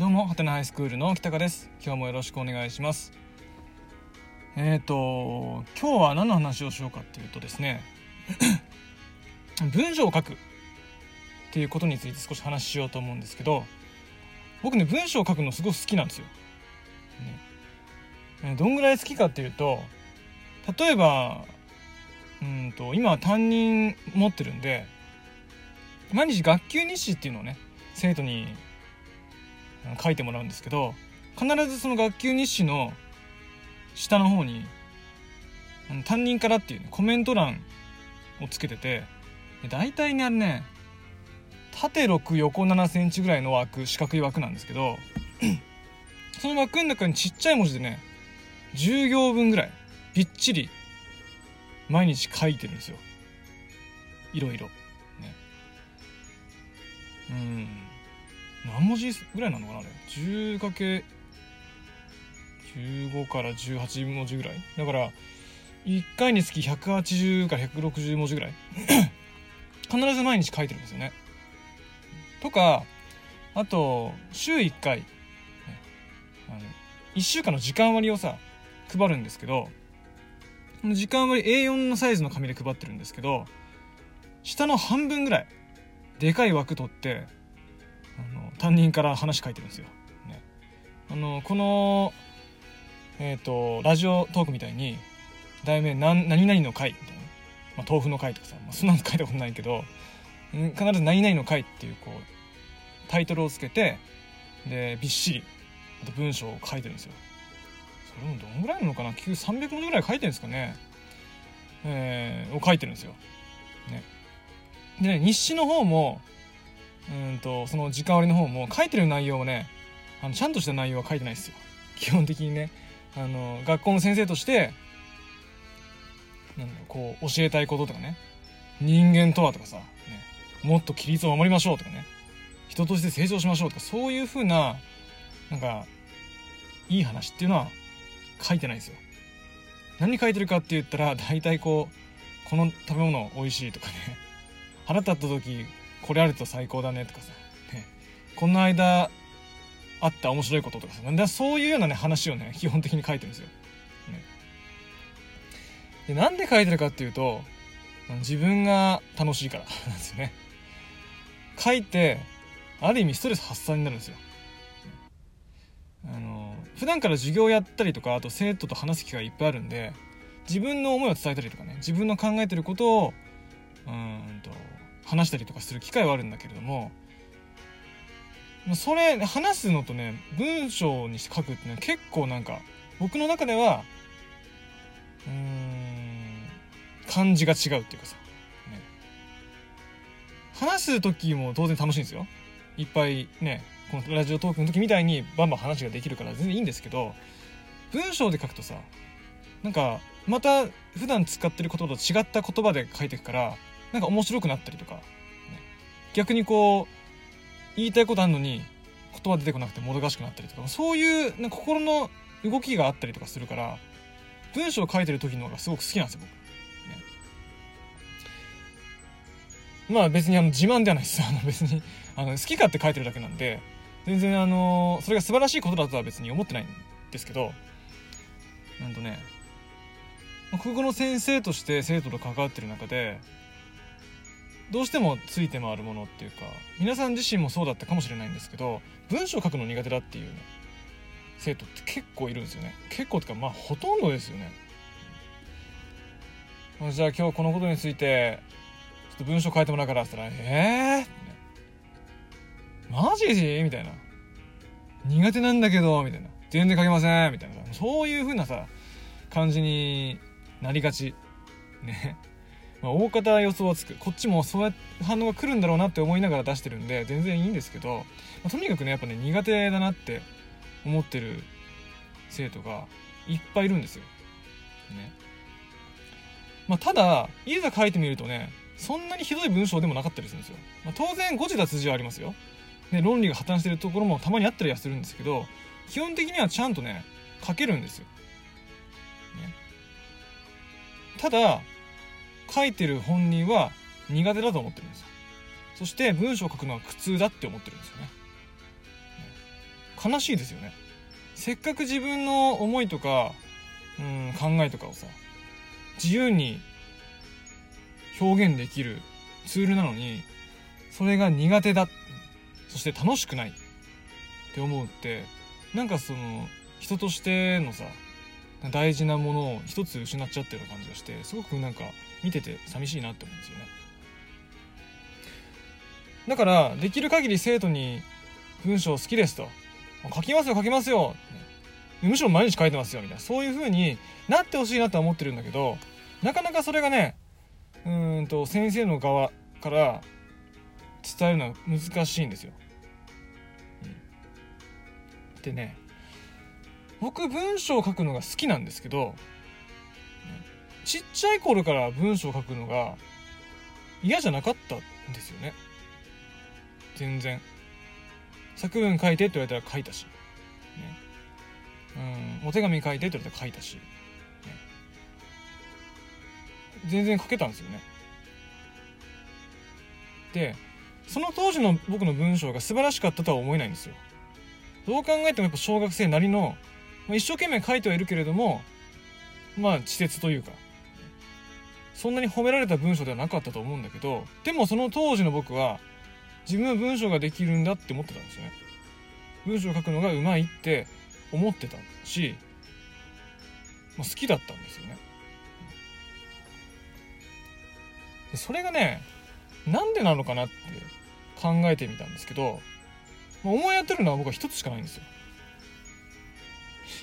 どうも、はてなハイスクールの北川です。今日もよろしくお願いします。えっ、ー、と、今日は何の話をしようかっていうとですね、文章を書くっていうことについて少し話しようと思うんですけど、僕ね、文章を書くのすごく好きなんですよ。ね、どんぐらい好きかっていうと、例えば、うんと、今は担任持ってるんで、毎日学級日誌っていうのをね、生徒に書いてもらうんですけど必ずその学級日誌の下の方に担任からっていう、ね、コメント欄をつけてて大体ねあれね縦6横7センチぐらいの枠四角い枠なんですけど その枠の中にちっちゃい文字でね10行分ぐらいびっちり毎日書いてるんですよ。いろいろ。ね。うん。何文字ぐらいなのかなあれ？10×15 から18文字ぐらい？だから1回につき180から160文字ぐらい？必ず毎日書いてるんですよね。とかあと週1回、あの1週間の時間割をさ配るんですけど時間割 A4 のサイズの紙で配ってるんですけど下の半分ぐらいでかい枠取ってあの担任から話書いてるんですよ。ね、あのこの、えーと、ラジオトークみたいに題名何何々の会みたいな、まあ、豆腐の会とかさ、まあ、そんなの書いたことないけど必ず何々の会っていうこうタイトルをつけてでびっしりあと文章を書いてるんですよ。それもどんぐらいなのかな？300文字ぐらい書いてるんですかね？えー、を書いてるんですよ。ね。でね日誌の方もうんとその時間割の方も書いてる内容をねあのちゃんとした内容は書いてないですよ。基本的にねあの学校の先生としてなんだこう教えたいこととかね人間とはとかさ、ね、もっと規律を守りましょうとかね人として成長しましょうとかそういうふうななんかいい話っていうのは書いてないですよ。何書いてるかって言ったら大体こうこの食べ物美味しいとかね腹立った時これあると最高だねとかさ、ね、この間あった面白いこととかさなんだそういうようなね話をね基本的に書いてるんですよ。ね、でなんで書いてるかっていうと自分が楽しいから なんですよね。書いてある意味ストレス発散になるんですよ。あの普段から授業やったりとかあと生徒と話す機会いっぱいあるんで自分の思いを伝えたりとかね自分の考えてることをうんと話したりとかする機会はあるんだけれどもそれ話すのとね文章にして書くってね結構なんか僕の中ではうーん感じが違うっていうかさ、ね、話す時も当然楽しいんですよ。いっぱいねこのラジオトークの時みたいにバンバン話ができるから全然いいんですけど文章で書くとさなんかまた普段使ってる言葉と違った言葉で書いてくからなんか面白くなったりとか、逆にこう言いたいことあるのに言葉出てこなくてもどかしくなったりとか。そういうな心の動きがあったりとかするから文章を書いてる時の方がすごく好きなんですよ僕。ね、まあ別にあの自慢ではないです。あの別にあの好き勝手書いてるだけなんで全然あのそれが素晴らしいことだとは別に思ってないんですけどなんとね国語の先生として生徒と関わってる中でどうしてもついて回るものっていうか皆さん自身もそうだったかもしれないんですけど文章書くの苦手だっていうね生徒って結構いるんですよね。結構ってかまあほとんどですよね。じゃあ今日このことについてちょっと文章書いてもらうからって言ったら「ええー、マジ?」みたいな「苦手なんだけど」みたいな「全然書けません」みたいなそういう風なさ感じになりがち。ね。まあ、大方予想はつくこっちもそうやって反応が来るんだろうなって思いながら出してるんで全然いいんですけど、まあ、とにかくねやっぱね苦手だなって思ってる生徒がいっぱいいるんですよ。ねまあ、ただいざ書いてみるとねそんなにひどい文章でもなかったりするんですよ。まあ、当然誤字脱字はありますよ。ね、論理が破綻してるところもたまにあったりはするんですけど基本的にはちゃんとね書けるんですよ。ね、ただ書いてる本人は苦手だと思ってるんですよ。そして文章を書くのは苦痛だって思ってるんですよね。悲しいですよね。せっかく自分の思いとか、うん、考えとかをさ自由に表現できるツールなのにそれが苦手だそして楽しくないって思うってなんかその人としてのさ大事なものを一つ失っちゃってる感じがしてすごくなんか見てて寂しいなって思うんですよね。だからできる限り生徒に文章好きですと書きますよ書きますよむしろ毎日書いてますよみたいな。そういう風になってほしいなとは思ってるんだけどなかなかそれがねうんと先生の側から伝えるのは難しいんですよ。うん、でね僕文章を書くのが好きなんですけどちっちゃい頃から文章を書くのが嫌じゃなかったんですよね。全然。作文書いてって言われたら書いたし、ね、うん。お手紙書いてって言われたら書いたし、ね、全然書けたんですよね。でその当時の僕の文章が素晴らしかったとは思えないんですよ。どう考えてもやっぱ小学生なりのまあ、一生懸命書いてはいるけれどもまあ稚拙というか。そんなに褒められた文章ではなかったと思うんだけどでもその当時の僕は自分は文章ができるんだって思ってたんですよね。文章を書くのがうまいって思ってたし、まあ、好きだったんですよね。それがねなんでなのかなって考えてみたんですけど、まあ、思い当たるのは僕は一つしかないんですよ。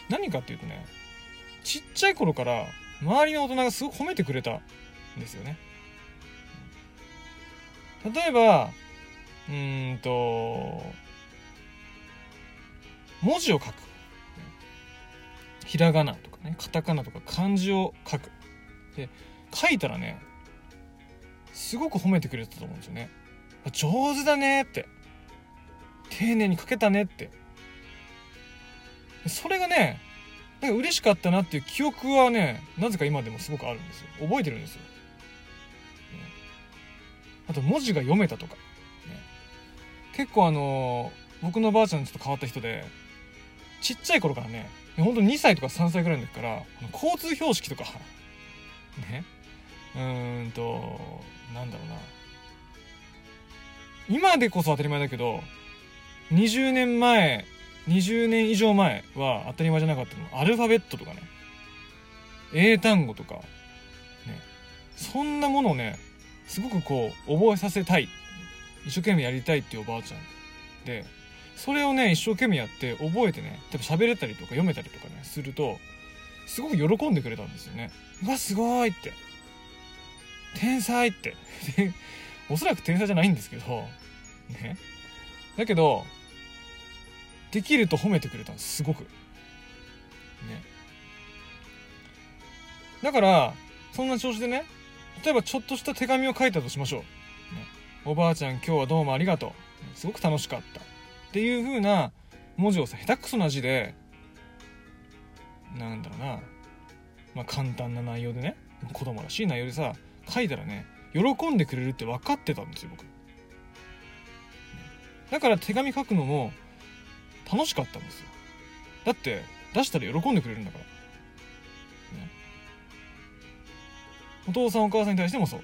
何かっていうとねちっちゃい頃から周りの大人がすごく褒めてくれたですよね。例えばうんと文字を書く。ひらがなとかねカタカナとか漢字を書く。で書いたらねすごく褒めてくれてたと思うんですよね。上手だねって。丁寧に書けたねって。それがねなんか嬉しかったなっていう記憶はねなぜか今でもすごくあるんですよ。覚えてるんですよ、と文字が読めたとか、ね、結構あの、僕のばあちゃんちょっと変わった人でちっちゃい頃からねほんと2歳とか3歳ぐらいの時から交通標識とか ね。うーんとなんだろうな。今でこそ当たり前だけど20年前20年以上前は当たり前じゃなかったの。アルファベットとかね。英単語とか。ね。そんなものをねすごくこう覚えさせたい。一生懸命やりたいっていうおばあちゃん。でそれをね一生懸命やって覚えてね例えば喋れたりとか読めたりとかねするとすごく喜んでくれたんですよね。うわすごいって。天才って。おそらく天才じゃないんですけどね。だけどできると褒めてくれたんですすごく。ね。だからそんな調子でね例えばちょっとした手紙を書いたとしましょう、ね、おばあちゃん今日はどうもありがとう。すごく楽しかった。っていう風な文字をさ下手くそな字でなんだろうな。まあ簡単な内容でね。子供らしい内容でさ書いたらね喜んでくれるって分かってたんですよ僕。だから手紙書くのも楽しかったんですよ。だって出したら喜んでくれるんだから、お父さんお母さんに対してもそう。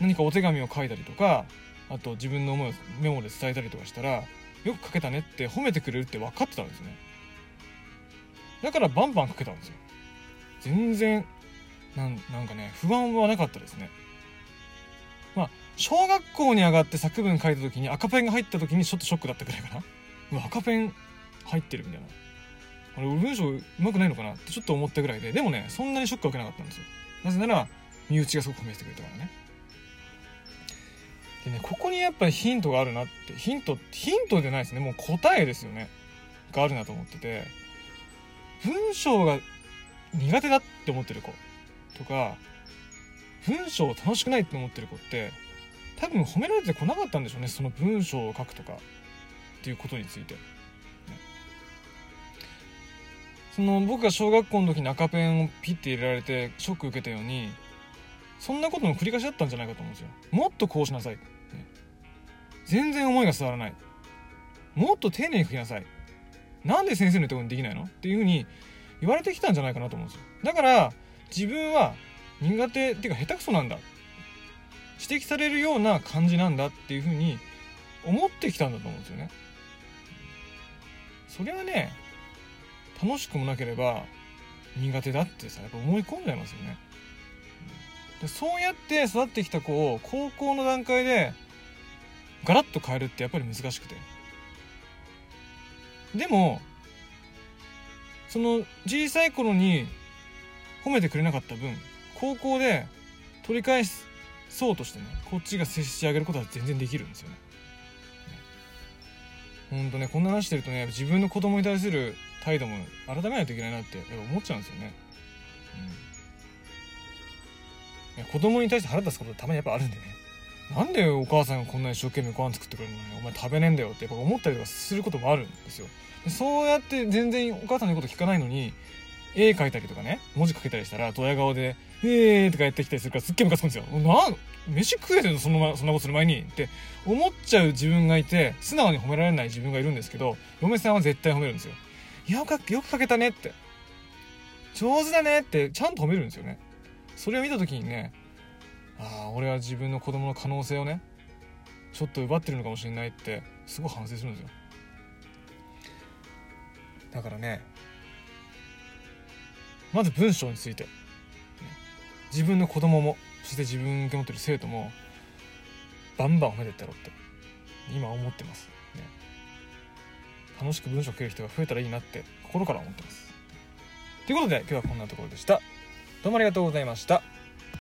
何かお手紙を書いたりとかあと自分の思いをメモで伝えたりとかしたらよく書けたねって褒めてくれるって分かってたんですね。だからバンバン書けたんですよ。全然なんなんかね不安はなかったですね。まあ小学校に上がって作文書いた時に赤ペンが入った時にちょっとショックだったくらいかな。う赤ペン入ってるみたいな。俺文章うまくないのかなってちょっと思ったぐらいででもねそんなにショックは受けなかったんですよ。なぜなら身内がすごく褒めてくれたからね。でねここにやっぱりヒントがあるなってヒントヒントじゃないですね。もう答えですよね。があるなと思ってて文章が苦手だって思ってる子とか文章楽しくないって思ってる子って多分褒められてこなかったんでしょうね。その文章を書くとかっていうことについて、その僕が小学校の時に赤ペンをピッて入れられてショック受けたようにそんなことの繰り返しだったんじゃないかと思うんですよ。もっとこうしなさい、ね、全然思いが伝わらない。もっと丁寧に書きなさい。なんで先生のところにできないの？っていうふうに言われてきたんじゃないかなと思うんですよ。だから自分は苦手っていうか下手くそなんだ。指摘されるような感じなんだっていうふうに思ってきたんだと思うんですよね。それはね楽しくもなければ苦手だってさやっぱ思い込んじゃいますよね。でそうやって育ってきた子を高校の段階でガラッと変えるってやっぱり難しくて。でもその小さい頃に褒めてくれなかった分高校で取り返そうとしてねこっちが接してあげることは全然できるんですよね。ほんとねこんな話してるとね自分の子供に対する態度も改めないといけないなってやっぱ思っちゃうんですよね、うん、ね子供に対して腹立つことたまにやっぱあるんでね。なんでお母さんがこんな一生懸命ご飯作ってくれるのにお前食べねえんだよってやっぱ思ったりとかすることもあるんですよ。でそうやって全然お母さんの言うこと聞かないのに絵描いたりとかね文字書けたりしたらドヤ顔で「えー」とかやってきたりするからすっげえムカつくんですよ。なん飯食えてんの？そのそんなことする前にって思っちゃう自分がいて素直に褒められない自分がいるんですけど嫁さんは絶対褒めるんですよ。よくよく書けたねって上手だねってちゃんと褒めるんですよね。それを見た時にねああ俺は自分の子供の可能性をねちょっと奪ってるのかもしれないってすごい反省するんですよ。だからねまず文章について。自分の子供もそして自分が持ってる生徒もバンバン褒めてったろって。今思ってます、ね、楽しく文章を書ける人が増えたらいいなって心から思ってます。ということで今日はこんなところでした。どうもありがとうございました。